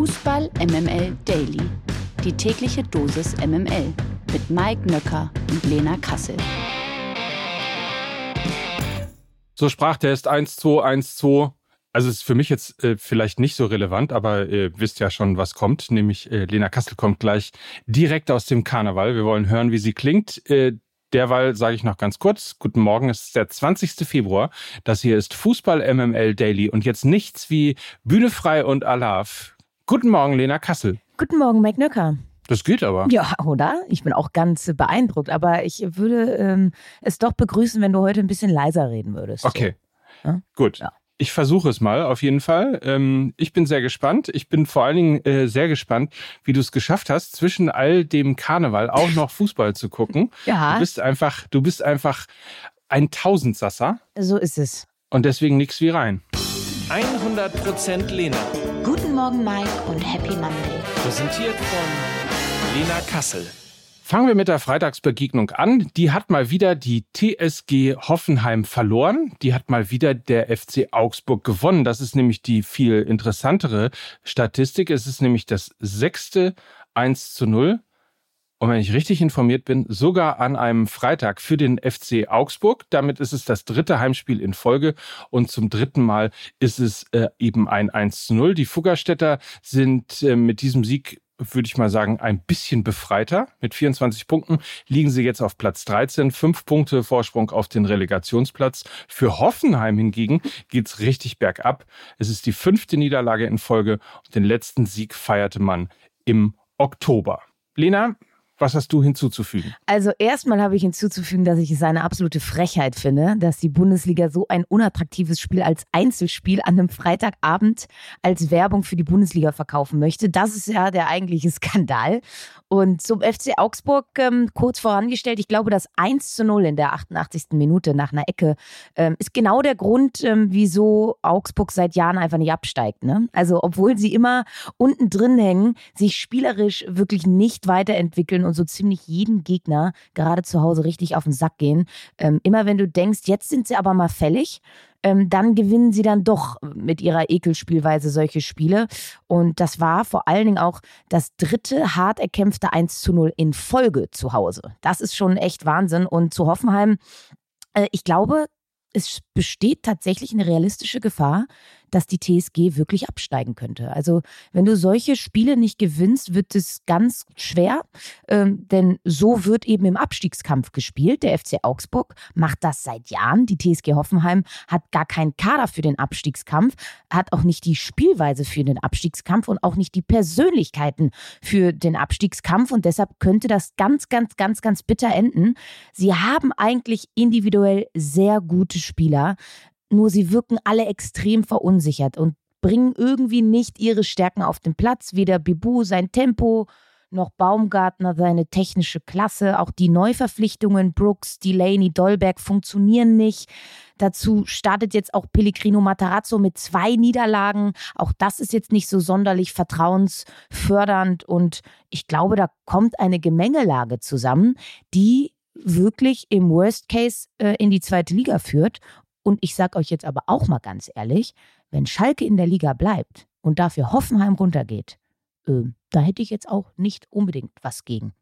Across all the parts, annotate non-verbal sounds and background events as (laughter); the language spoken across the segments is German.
Fußball MML Daily. Die tägliche Dosis MML mit Mike Nöcker und Lena Kassel. So Sprachtest 1-2-1-2. Also ist für mich jetzt äh, vielleicht nicht so relevant, aber ihr äh, wisst ja schon, was kommt. Nämlich äh, Lena Kassel kommt gleich direkt aus dem Karneval. Wir wollen hören, wie sie klingt. Äh, Derweil sage ich noch ganz kurz, guten Morgen, es ist der 20. Februar. Das hier ist Fußball MML Daily und jetzt nichts wie Bühne frei und Alarv. Guten Morgen, Lena Kassel. Guten Morgen, Mike Nöcker. Das geht aber. Ja, oder? Ich bin auch ganz beeindruckt, aber ich würde ähm, es doch begrüßen, wenn du heute ein bisschen leiser reden würdest. Okay. So. Ja? Gut. Ja. Ich versuche es mal auf jeden Fall. Ähm, ich bin sehr gespannt. Ich bin vor allen Dingen äh, sehr gespannt, wie du es geschafft hast, zwischen all dem Karneval auch noch Fußball zu gucken. (laughs) Ja. Du bist einfach, du bist einfach ein Tausendsasser. So ist es. Und deswegen nix wie rein. 100% Lena. Guten Morgen, Mike und Happy Monday. Präsentiert von Lena Kassel. Fangen wir mit der Freitagsbegegnung an. Die hat mal wieder die TSG Hoffenheim verloren. Die hat mal wieder der FC Augsburg gewonnen. Das ist nämlich die viel interessantere Statistik. Es ist nämlich das sechste 1 zu 0. Und wenn ich richtig informiert bin, sogar an einem Freitag für den FC Augsburg. Damit ist es das dritte Heimspiel in Folge und zum dritten Mal ist es äh, eben ein 1 zu 0. Die Fuggerstädter sind äh, mit diesem Sieg würde ich mal sagen, ein bisschen befreiter. Mit 24 Punkten liegen sie jetzt auf Platz 13, fünf Punkte Vorsprung auf den Relegationsplatz. Für Hoffenheim hingegen geht's richtig bergab. Es ist die fünfte Niederlage in Folge und den letzten Sieg feierte man im Oktober. Lena, was hast du hinzuzufügen? Also erstmal habe ich hinzuzufügen, dass ich es eine absolute Frechheit finde, dass die Bundesliga so ein unattraktives Spiel als Einzelspiel an einem Freitagabend als Werbung für die Bundesliga verkaufen möchte. Das ist ja der eigentliche (laughs) Skandal. Und zum FC Augsburg ähm, kurz vorangestellt, ich glaube, das 1 zu 0 in der 88. Minute nach einer Ecke ähm, ist genau der Grund, ähm, wieso Augsburg seit Jahren einfach nicht absteigt. Ne? Also obwohl sie immer unten drin hängen, sich spielerisch wirklich nicht weiterentwickeln und so ziemlich jeden Gegner gerade zu Hause richtig auf den Sack gehen. Ähm, immer wenn du denkst, jetzt sind sie aber mal fällig, ähm, dann gewinnen sie dann doch mit ihrer Ekelspielweise solche Spiele. Und das war vor allen Dingen auch das dritte hart erkämpfte 1 zu 0 in Folge zu Hause. Das ist schon echt Wahnsinn. Und zu Hoffenheim, äh, ich glaube, es besteht tatsächlich eine realistische Gefahr, dass die TSG wirklich absteigen könnte. Also wenn du solche Spiele nicht gewinnst, wird es ganz schwer, ähm, denn so wird eben im Abstiegskampf gespielt. Der FC Augsburg macht das seit Jahren. Die TSG Hoffenheim hat gar keinen Kader für den Abstiegskampf, hat auch nicht die Spielweise für den Abstiegskampf und auch nicht die Persönlichkeiten für den Abstiegskampf und deshalb könnte das ganz, ganz, ganz, ganz bitter enden. Sie haben eigentlich individuell sehr gute Spieler nur sie wirken alle extrem verunsichert und bringen irgendwie nicht ihre Stärken auf den Platz. Weder Bibu sein Tempo, noch Baumgartner seine technische Klasse. Auch die Neuverpflichtungen Brooks, Delaney, Dolberg funktionieren nicht. Dazu startet jetzt auch Pellegrino Matarazzo mit zwei Niederlagen. Auch das ist jetzt nicht so sonderlich vertrauensfördernd. Und ich glaube, da kommt eine Gemengelage zusammen, die wirklich im Worst Case äh, in die zweite Liga führt. Und ich sage euch jetzt aber auch mal ganz ehrlich, wenn Schalke in der Liga bleibt und dafür Hoffenheim runtergeht, äh, da hätte ich jetzt auch nicht unbedingt was gegen.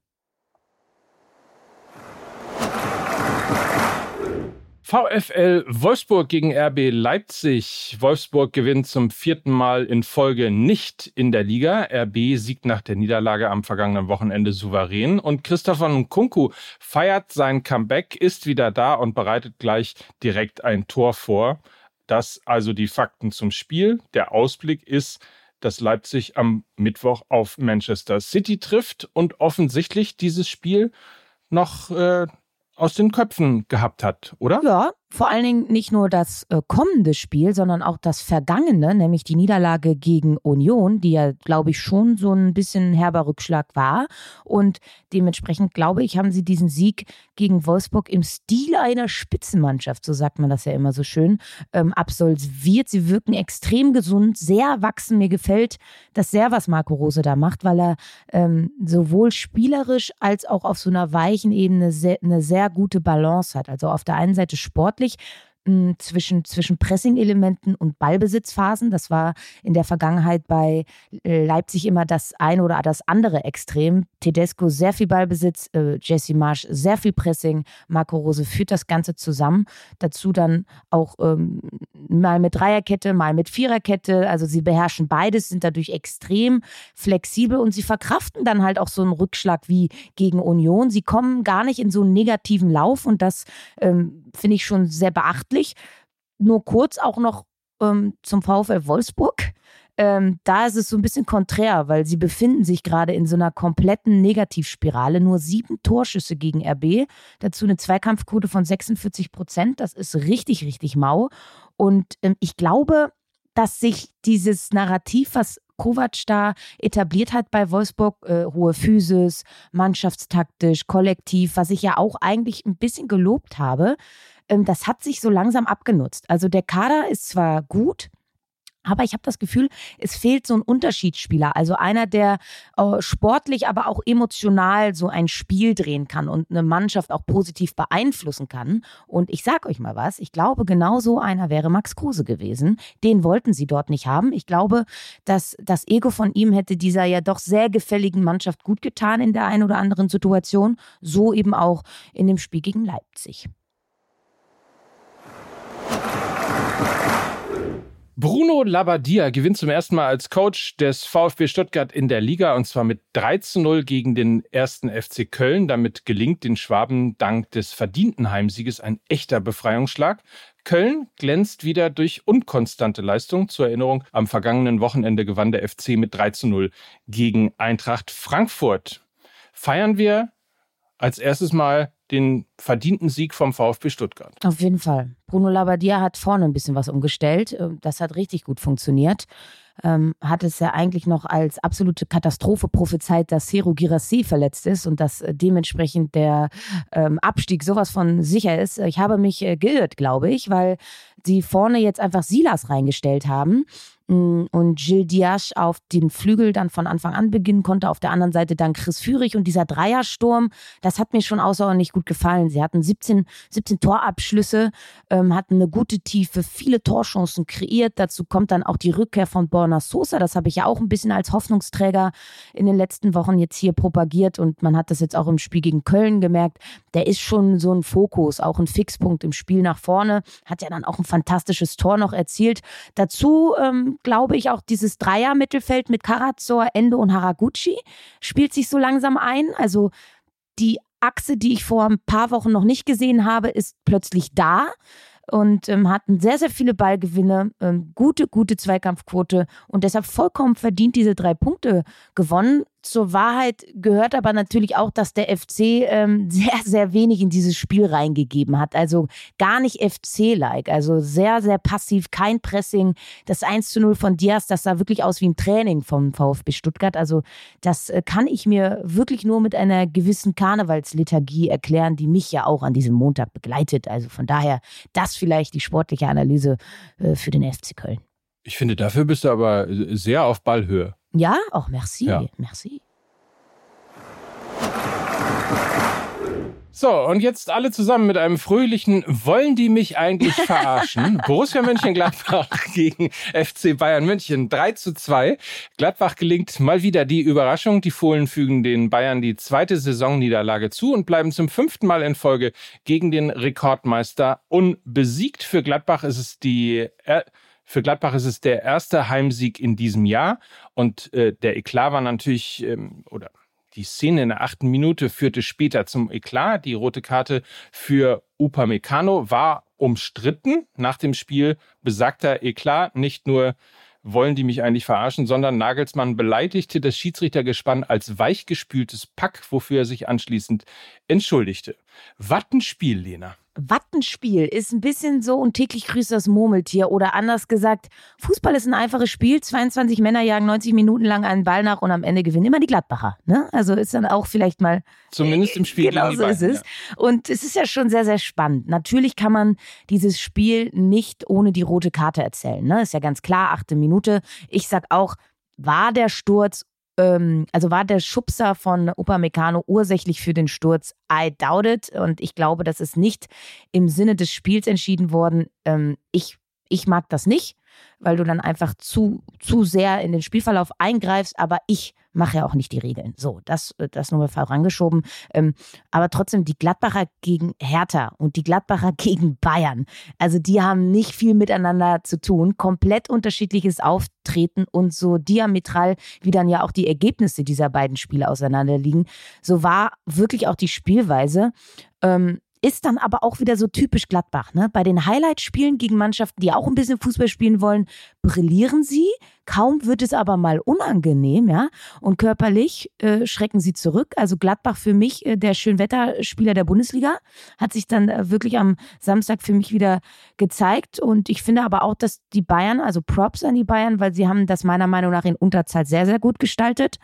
VfL Wolfsburg gegen RB Leipzig. Wolfsburg gewinnt zum vierten Mal in Folge nicht in der Liga. RB siegt nach der Niederlage am vergangenen Wochenende souverän. Und Christopher Nkunku feiert sein Comeback, ist wieder da und bereitet gleich direkt ein Tor vor. Das also die Fakten zum Spiel. Der Ausblick ist, dass Leipzig am Mittwoch auf Manchester City trifft und offensichtlich dieses Spiel noch äh, aus den Köpfen gehabt hat, oder? Ja, vor allen Dingen nicht nur das äh, kommende Spiel, sondern auch das vergangene, nämlich die Niederlage gegen Union, die ja, glaube ich, schon so ein bisschen herber Rückschlag war. Und dementsprechend, glaube ich, haben sie diesen Sieg gegen Wolfsburg im Stil einer Spitzenmannschaft, so sagt man das ja immer so schön, ähm, absolviert. Sie wirken extrem gesund, sehr erwachsen. Mir gefällt das sehr, was Marco Rose da macht, weil er ähm, sowohl spielerisch als auch auf so einer weichen Ebene sehr, eine sehr gute Balance hat. Also auf der einen Seite Sport sportlich zwischen, zwischen Pressing-Elementen und Ballbesitzphasen. Das war in der Vergangenheit bei äh, Leipzig immer das eine oder das andere Extrem. Tedesco sehr viel Ballbesitz, äh, Jesse Marsch sehr viel Pressing, Marco Rose führt das Ganze zusammen. Dazu dann auch ähm, mal mit Dreierkette, mal mit Viererkette. Also sie beherrschen beides, sind dadurch extrem flexibel und sie verkraften dann halt auch so einen Rückschlag wie gegen Union. Sie kommen gar nicht in so einen negativen Lauf und das ähm, finde ich schon sehr beachtlich. Nur kurz auch noch ähm, zum VfL Wolfsburg. Ähm, da ist es so ein bisschen konträr, weil sie befinden sich gerade in so einer kompletten Negativspirale. Nur sieben Torschüsse gegen RB, dazu eine Zweikampfquote von 46 Prozent. Das ist richtig, richtig mau. Und ähm, ich glaube, dass sich dieses Narrativ, was Kovac da etabliert hat bei Wolfsburg, äh, hohe Physis, mannschaftstaktisch, kollektiv, was ich ja auch eigentlich ein bisschen gelobt habe, das hat sich so langsam abgenutzt. Also der Kader ist zwar gut, aber ich habe das Gefühl, es fehlt so ein Unterschiedsspieler. Also einer, der äh, sportlich, aber auch emotional so ein Spiel drehen kann und eine Mannschaft auch positiv beeinflussen kann. Und ich sage euch mal was, ich glaube, genau so einer wäre Max Kruse gewesen. Den wollten sie dort nicht haben. Ich glaube, dass das Ego von ihm hätte dieser ja doch sehr gefälligen Mannschaft gut getan in der einen oder anderen Situation. So eben auch in dem Spiel gegen Leipzig. Bruno Labbadia gewinnt zum ersten Mal als Coach des VfB Stuttgart in der Liga und zwar mit 3 zu 0 gegen den ersten FC Köln. Damit gelingt den Schwaben dank des verdienten Heimsieges ein echter Befreiungsschlag. Köln glänzt wieder durch unkonstante Leistung. Zur Erinnerung, am vergangenen Wochenende gewann der FC mit 3 zu 0 gegen Eintracht Frankfurt. Feiern wir als erstes Mal den verdienten Sieg vom VfB Stuttgart. Auf jeden Fall. Bruno Labbadia hat vorne ein bisschen was umgestellt. Ähm, das hat richtig gut funktioniert. Ähm, hat es ja eigentlich noch als absolute Katastrophe prophezeit, dass Hero Girassi verletzt ist und dass äh, dementsprechend der ähm, Abstieg sowas von sicher ist. Ich habe mich äh, geirrt, glaube ich, weil sie vorne jetzt einfach Silas reingestellt haben und Gilles Diaz auf den Flügel dann von Anfang an beginnen konnte. Auf der anderen Seite dann Chris Führig und dieser Dreiersturm, das hat mir schon außerordentlich gut gefallen. Sie hatten 17, 17 Torabschlüsse, ähm, hatten eine gute Tiefe, viele Torchancen kreiert. Dazu kommt dann auch die Rückkehr von Borna Sosa. Das habe ich ja auch ein bisschen als Hoffnungsträger in den letzten Wochen jetzt hier propagiert und man hat das jetzt auch im Spiel gegen Köln gemerkt. Der ist schon so ein Fokus, auch ein Fixpunkt im Spiel nach vorne. Hat ja dann auch ein fantastisches Tor noch erzielt. Dazu ähm, glaube ich, auch dieses Dreier-Mittelfeld mit Karazor, Ende und Haraguchi spielt sich so langsam ein. Also die Achse, die ich vor ein paar Wochen noch nicht gesehen habe, ist plötzlich da und ähm, hatten sehr, sehr viele Ballgewinne, ähm, gute, gute Zweikampfquote und deshalb vollkommen verdient diese drei Punkte gewonnen. Zur Wahrheit gehört aber natürlich auch, dass der FC ähm, (laughs) sehr, sehr wenig in dieses Spiel reingegeben hat. Also gar nicht FC-like. Also sehr, sehr passiv, kein Pressing. Das 1 zu 0 von Diaz, das sah wirklich aus wie ein Training vom VfB Stuttgart. Also das äh, kann ich mir wirklich nur mit einer gewissen Karnevalsliturgie erklären, die mich ja auch an diesem Montag begleitet. Also von daher, das vielleicht die sportliche Analyse äh, für den FC Köln. Ich finde, dafür bist du aber sehr auf Ballhöhe. Ja, auch merci, ja. merci. So, und jetzt alle zusammen mit einem fröhlichen Wollen die mich eigentlich (laughs) verarschen? Borussia Mönchengladbach (laughs) gegen FC Bayern München 3 zu 2. Gladbach gelingt mal wieder die Überraschung. Die Fohlen fügen den Bayern die zweite Saisonniederlage zu und bleiben zum fünften Mal in Folge gegen den Rekordmeister unbesiegt. Für Gladbach ist es die für Gladbach ist es der erste Heimsieg in diesem Jahr und äh, der Eklat war natürlich, ähm, oder die Szene in der achten Minute führte später zum Eklat. Die rote Karte für Upamecano war umstritten. Nach dem Spiel besagter Eklat nicht nur wollen die mich eigentlich verarschen, sondern Nagelsmann beleidigte das Schiedsrichtergespann als weichgespültes Pack, wofür er sich anschließend entschuldigte. Wattenspiel, Lena. Wattenspiel ist ein bisschen so und täglich grüßt das Murmeltier oder anders gesagt, Fußball ist ein einfaches Spiel, 22 Männer jagen 90 Minuten lang einen Ball nach und am Ende gewinnen immer die Gladbacher. Ne? Also ist dann auch vielleicht mal... Zumindest im Spiel genau so ist es. Ja. Und es ist ja schon sehr, sehr spannend. Natürlich kann man dieses Spiel nicht ohne die rote Karte erzählen. Ne? Ist ja ganz klar, achte Minute. Ich sag auch, war der Sturz ähm, also war der Schubser von Upamecano ursächlich für den Sturz? I doubt it. Und ich glaube, das ist nicht im Sinne des Spiels entschieden worden. Ähm, ich, ich mag das nicht weil du dann einfach zu, zu sehr in den Spielverlauf eingreifst, aber ich mache ja auch nicht die Regeln. So, das, das nur mal vorangeschoben. Ähm, aber trotzdem die Gladbacher gegen Hertha und die Gladbacher (laughs) gegen Bayern. Also die haben nicht viel miteinander zu tun. Komplett unterschiedliches Auftreten und so diametral, wie dann ja auch die Ergebnisse dieser beiden Spiele auseinanderliegen. So war wirklich auch die Spielweise. Ähm, ist dann aber auch wieder so typisch Gladbach. Ne? Bei den Highlight-Spielen gegen Mannschaften, die auch ein bisschen Fußball spielen wollen, brillieren sie. Kaum wird es aber mal unangenehm, ja. Und körperlich äh, schrecken sie zurück. Also Gladbach für mich, äh, der Schönwetterspieler der Bundesliga, hat sich dann äh, wirklich am Samstag für mich wieder gezeigt. Und ich finde aber auch, dass die Bayern, also Props an die Bayern, weil sie haben das meiner Meinung nach in Unterzahl sehr, sehr gut gestaltet.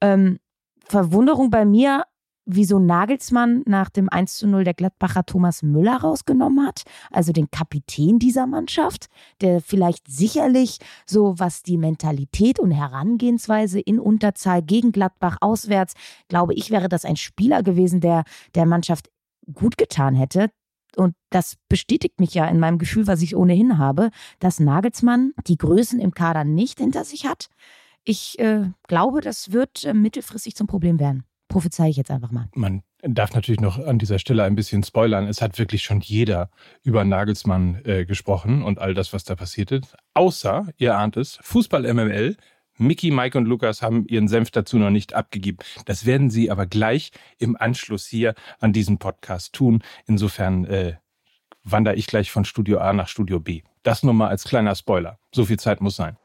Ähm, Verwunderung bei mir wieso Nagelsmann nach dem 1 zu 0 der Gladbacher Thomas Müller rausgenommen hat, also den Kapitän dieser Mannschaft, der vielleicht sicherlich so was die Mentalität und Herangehensweise in Unterzahl gegen Gladbach auswärts, glaube ich, wäre das ein Spieler gewesen, der der Mannschaft gut getan hätte. Und das bestätigt mich ja in meinem Gefühl, was ich ohnehin habe, dass Nagelsmann die Größen im Kader nicht hinter sich hat. Ich äh, glaube, das wird äh, mittelfristig zum Problem werden prophezei ich jetzt einfach mal. Man darf natürlich noch an dieser Stelle ein bisschen spoilern. Es hat wirklich schon jeder über Nagelsmann äh, gesprochen und all das, was da passiert ist. Außer, ihr ahnt es, Fußball MML. Mickey, Mike und Lukas haben ihren Senf dazu noch nicht abgegeben. Das werden sie aber gleich im Anschluss hier an diesem Podcast tun. Insofern äh, wandere ich gleich von Studio A nach Studio B. Das nur mal als kleiner Spoiler. So viel Zeit muss sein.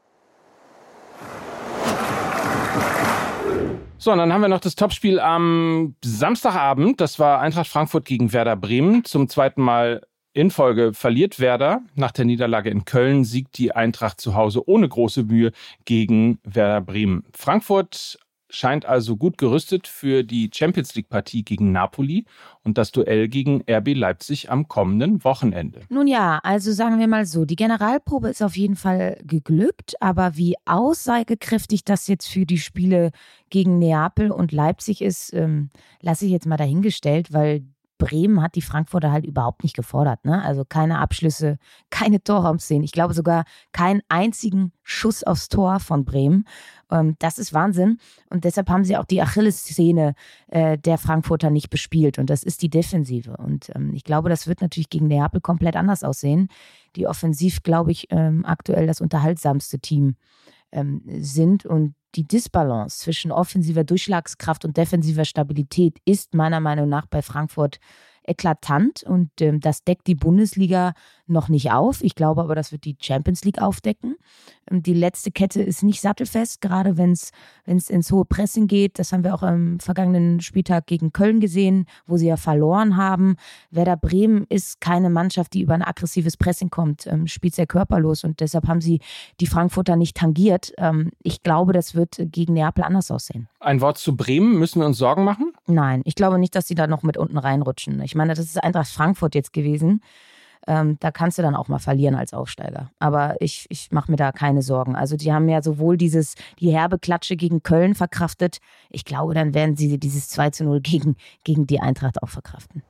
So, und dann haben wir noch das Topspiel am Samstagabend. Das war Eintracht Frankfurt gegen Werder Bremen. Zum zweiten Mal in Folge verliert Werder. Nach der Niederlage in Köln siegt die Eintracht zu Hause ohne große Mühe gegen Werder Bremen. Frankfurt scheint also gut gerüstet für die Champions League Partie gegen Napoli und das Duell gegen RB Leipzig am kommenden Wochenende. Nun ja, also sagen wir mal so, die Generalprobe ist auf jeden Fall geglückt, aber wie aussagekräftig das jetzt für die Spiele gegen Neapel und Leipzig ist, ähm, lasse ich jetzt mal dahingestellt, weil Bremen hat die Frankfurter halt überhaupt nicht gefordert. Ne? Also keine Abschlüsse, keine Torraumszenen. Ich glaube sogar keinen einzigen Schuss aufs Tor von Bremen. Ähm, das ist Wahnsinn. Und deshalb haben sie auch die Achillessehne äh, der Frankfurter nicht bespielt. Und das ist die Defensive. Und ähm, ich glaube, das wird natürlich gegen Neapel komplett anders aussehen. Die offensiv, glaube ich, ähm, aktuell das unterhaltsamste Team ähm, sind. Und die Disbalance zwischen offensiver Durchschlagskraft und defensiver Stabilität ist meiner Meinung nach bei Frankfurt eklatant und ähm, das deckt die Bundesliga noch nicht auf. Ich glaube aber, das wird die Champions League aufdecken. Ähm, die letzte Kette ist nicht sattelfest, gerade wenn es ins hohe Pressing geht. Das haben wir auch am vergangenen Spieltag gegen Köln gesehen, wo sie ja verloren haben. Werder Bremen ist keine Mannschaft, die über ein aggressives Pressing kommt, ähm, spielt sehr körperlos und deshalb haben sie die Frankfurter nicht tangiert. Ähm, ich glaube, das wird gegen Neapel anders aussehen. Ein Wort zu Bremen. Müssen wir uns Sorgen machen? Nein, ich glaube nicht, dass sie da noch mit unten reinrutschen. Ich meine, das ist Eintracht Frankfurt jetzt gewesen. Ähm, da kannst du dann auch mal verlieren als Aufsteiger. Aber ich, ich mache mir da keine Sorgen. Also die haben ja sowohl dieses, die herbe Klatsche gegen Köln verkraftet. Ich glaube, dann werden sie dieses 2 zu 0 gegen, gegen die Eintracht auch verkraften.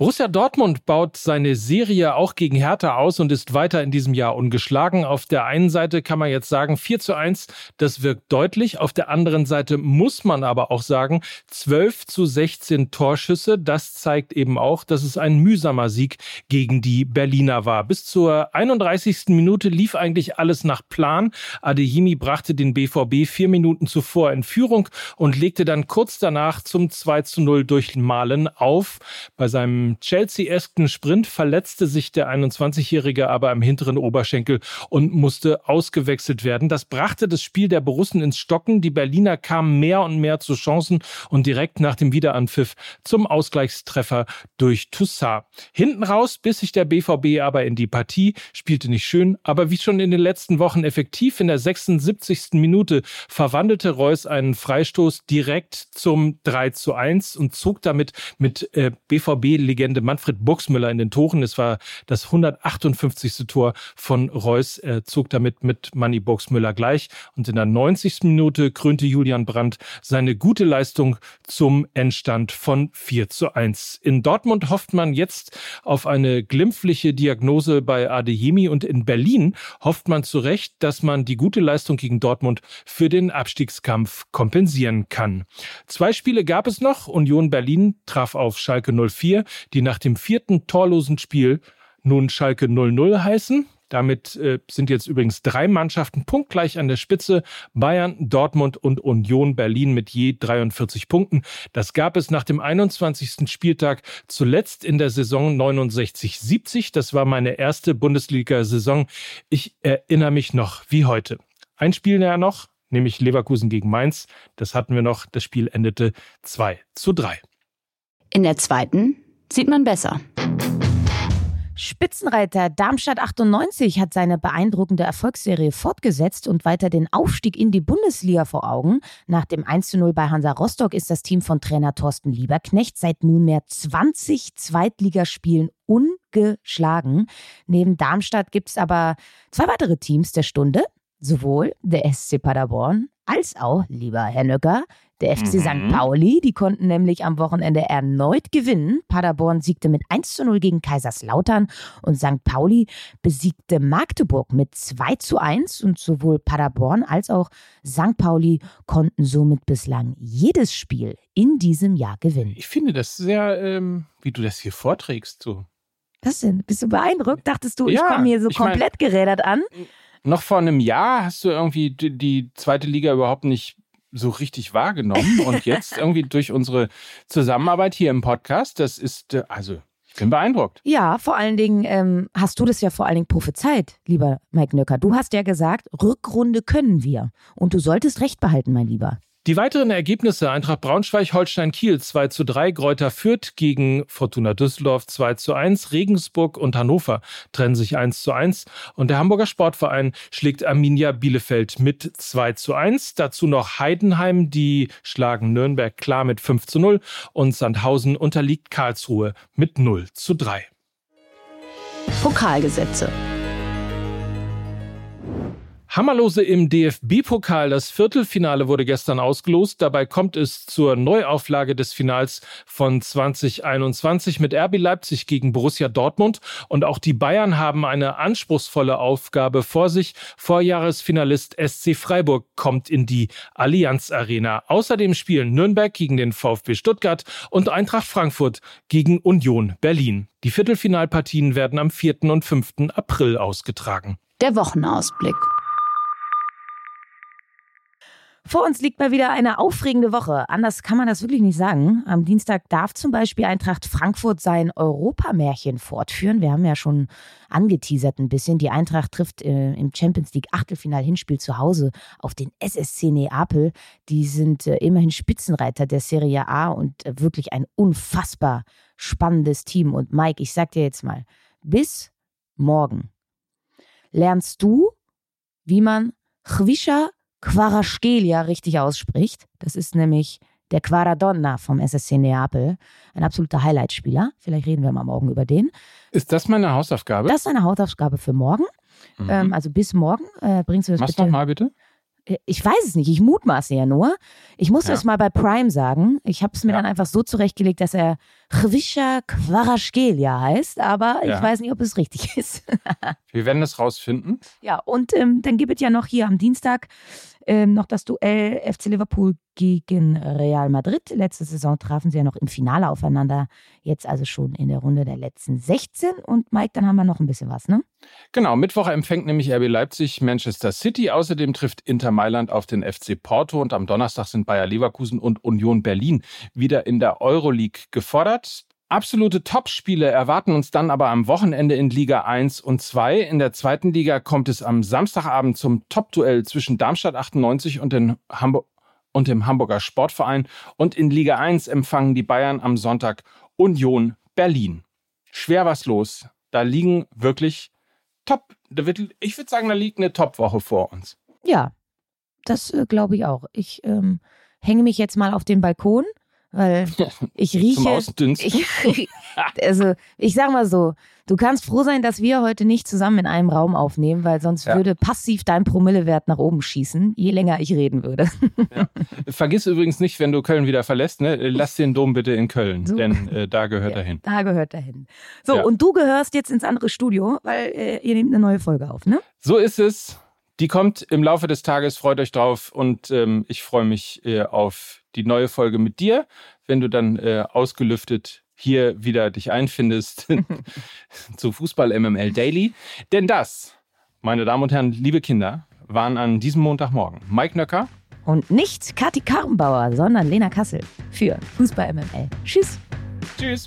Borussia Dortmund baut seine Serie auch gegen Hertha aus und ist weiter in diesem Jahr ungeschlagen. Auf der einen Seite kann man jetzt sagen, 4 zu 1, das wirkt deutlich. Auf der anderen Seite muss man aber auch sagen, 12 zu 16 Torschüsse. Das zeigt eben auch, dass es ein mühsamer Sieg gegen die Berliner war. Bis zur 31. Minute lief eigentlich alles nach Plan. Adeyemi brachte den BVB vier Minuten zuvor in Führung und legte dann kurz danach zum 2 zu 0 durch Malen auf. Bei seinem Chelsea-esken Sprint verletzte sich der 21-Jährige aber am hinteren Oberschenkel und musste ausgewechselt werden. Das brachte das Spiel der Borussen ins Stocken. Die Berliner kamen mehr und mehr zu Chancen und direkt nach dem Wiederanpfiff zum Ausgleichstreffer durch Toussaint. Hinten raus biss sich der BVB aber in die Partie, spielte nicht schön, aber wie schon in den letzten Wochen effektiv in der 76. Minute verwandelte Reus einen Freistoß direkt zum 3 zu 1 und zog damit mit äh, BVB Legende Manfred Buxmüller in den Toren. Es war das 158. Tor von Reus. Er zog damit mit Manny Buxmüller gleich. Und in der 90. Minute krönte Julian Brandt seine gute Leistung zum Endstand von 4 zu 1. In Dortmund hofft man jetzt auf eine glimpfliche Diagnose bei Adeyemi und in Berlin hofft man zu Recht, dass man die gute Leistung gegen Dortmund für den Abstiegskampf kompensieren kann. Zwei Spiele gab es noch. Union Berlin traf auf Schalke 04, die nach dem vierten torlosen Spiel nun Schalke 00 heißen. Damit äh, sind jetzt übrigens drei Mannschaften punktgleich an der Spitze. Bayern, Dortmund und Union Berlin mit je 43 Punkten. Das gab es nach dem 21. Spieltag zuletzt in der Saison 69-70. Das war meine erste Bundesliga-Saison. Ich erinnere mich noch wie heute. Ein Spiel näher noch, nämlich Leverkusen gegen Mainz. Das hatten wir noch. Das Spiel endete 2 zu 3. In der zweiten sieht man besser. Spitzenreiter Darmstadt 98 hat seine beeindruckende Erfolgsserie fortgesetzt und weiter den Aufstieg in die Bundesliga vor Augen. Nach dem 1:0 bei Hansa Rostock ist das Team von Trainer Thorsten Lieberknecht seit nunmehr 20 Zweitligaspielen ungeschlagen. Neben Darmstadt gibt es aber zwei weitere Teams der Stunde. Sowohl der SC Paderborn als auch, lieber Herr Nöcker, der FC Mhm. St. Pauli. Die konnten nämlich am Wochenende erneut gewinnen. Paderborn siegte mit 1 zu 0 gegen Kaiserslautern und St. Pauli besiegte Magdeburg mit 2 zu 1. Und sowohl Paderborn als auch St. Pauli konnten somit bislang jedes Spiel in diesem Jahr gewinnen. Ich finde das sehr, ähm, wie du das hier vorträgst, so. Was denn? Bist du beeindruckt? Dachtest du, ich Ja, komme hier so ich mein- komplett gerädert an? Noch vor einem Jahr hast du irgendwie die, die zweite Liga überhaupt nicht so richtig wahrgenommen und (laughs) jetzt irgendwie durch unsere Zusammenarbeit hier im Podcast, das ist, äh, also, ich bin beeindruckt. Ja, vor allen Dingen ähm, hast du das ja vor allen Dingen prophezeit, lieber Mike Nöcker. Du hast ja gesagt, Rückrunde können wir. Und du solltest recht behalten, mein Lieber. Die weiteren Ergebnisse Eintracht Braunschweig, Holstein Kiel 2 zu 3, Gräuter Fürth gegen Fortuna Düsseldorf 2 zu 1, Regensburg und Hannover trennen sich 1 zu 1 und der Hamburger Sportverein schlägt Arminia Bielefeld mit 2 zu 1. Dazu noch Heidenheim, die schlagen Nürnberg klar mit 5 zu 0 und Sandhausen unterliegt Karlsruhe mit 0 zu 3. Pokalgesetze. Hammerlose im DFB-Pokal. Das Viertelfinale wurde gestern ausgelost. Dabei kommt es zur Neuauflage des Finals von 2021 mit RB Leipzig gegen Borussia Dortmund. Und auch die Bayern haben eine anspruchsvolle Aufgabe vor sich. Vorjahresfinalist SC Freiburg kommt in die Allianz Arena. Außerdem spielen Nürnberg gegen den VfB Stuttgart und Eintracht Frankfurt gegen Union Berlin. Die Viertelfinalpartien werden am 4. und 5. April ausgetragen. Der Wochenausblick. Vor uns liegt mal wieder eine aufregende Woche. Anders kann man das wirklich nicht sagen. Am Dienstag darf zum Beispiel Eintracht Frankfurt sein Europamärchen fortführen. Wir haben ja schon angeteasert ein bisschen. Die Eintracht trifft äh, im Champions League Achtelfinal-Hinspiel zu Hause auf den SSC Neapel. Die sind äh, immerhin Spitzenreiter der Serie A und äh, wirklich ein unfassbar spannendes Team. Und Mike, ich sag dir jetzt mal, bis morgen lernst du, wie man Chwischa Quaraskelia richtig ausspricht. Das ist nämlich der Quaradonna vom SSC Neapel. Ein absoluter Highlight-Spieler. Vielleicht reden wir mal morgen über den. Ist das meine Hausaufgabe? Das ist eine Hausaufgabe für morgen. Mhm. Ähm, also bis morgen äh, bringst du das Mach's bitte. noch mal bitte. Äh, Ich weiß es nicht, ich mutmaße ja nur. Ich muss Ja. es mal bei Prime sagen. Ich habe es mir Ja. dann einfach so zurechtgelegt, dass er Chwischa Quaraskelia heißt, aber Ja. ich weiß nicht, ob es richtig (laughs) ist. Wir werden es rausfinden. Ja, und ähm, dann gibt es ja noch hier am Dienstag ähm, noch das Duell FC Liverpool gegen Real Madrid. Letzte Saison trafen sie ja noch im Finale aufeinander. Jetzt also schon in der Runde der letzten 16. Und Mike, dann haben wir noch ein bisschen was, ne? Genau, Mittwoch empfängt nämlich RB Leipzig Manchester City. Außerdem trifft Inter Mailand auf den FC Porto und am Donnerstag sind Bayer Leverkusen und Union Berlin wieder in der Euroleague gefordert. Absolute Topspiele erwarten uns dann aber am Wochenende in Liga 1 und 2. In der zweiten Liga kommt es am Samstagabend zum Topduell zwischen Darmstadt 98 und, Hamburg und dem Hamburger Sportverein. Und in Liga 1 empfangen die Bayern am Sonntag Union Berlin. Schwer was los. Da liegen wirklich top. Ich würde sagen, da liegt eine Top-Woche vor uns. Ja, das äh, glaube ich auch. Ich ähm, hänge mich jetzt mal auf den Balkon, weil (laughs) ich rieche. Zum Ausdünsten. Ich, (laughs) also, ich sag mal so, du kannst froh sein, dass wir heute nicht zusammen in einem Raum aufnehmen, weil sonst Ja. würde passiv dein Promillewert nach oben schießen, je länger ich reden würde. Vergiss übrigens nicht, wenn du Köln wieder verlässt, ne, lass den Dom bitte in Köln, So. denn äh, da gehört er hin. Da gehört er hin. So, Ja. und du gehörst jetzt ins andere Studio, weil äh, ihr nehmt eine neue Folge auf, ne? So ist es. Die kommt im Laufe des Tages, freut euch drauf und ähm, ich freue mich äh, auf die neue Folge mit dir, wenn du dann äh, ausgelüftet hier wieder dich einfindest (laughs) (laughs) zu Fußball MML Daily. Denn das, meine Damen und Herren, liebe Kinder, waren an diesem Montagmorgen Mike Nöcker, Und nicht Kathi Karrenbauer, sondern Lena Kassel für Fußball MML. Tschüss. Tschüss.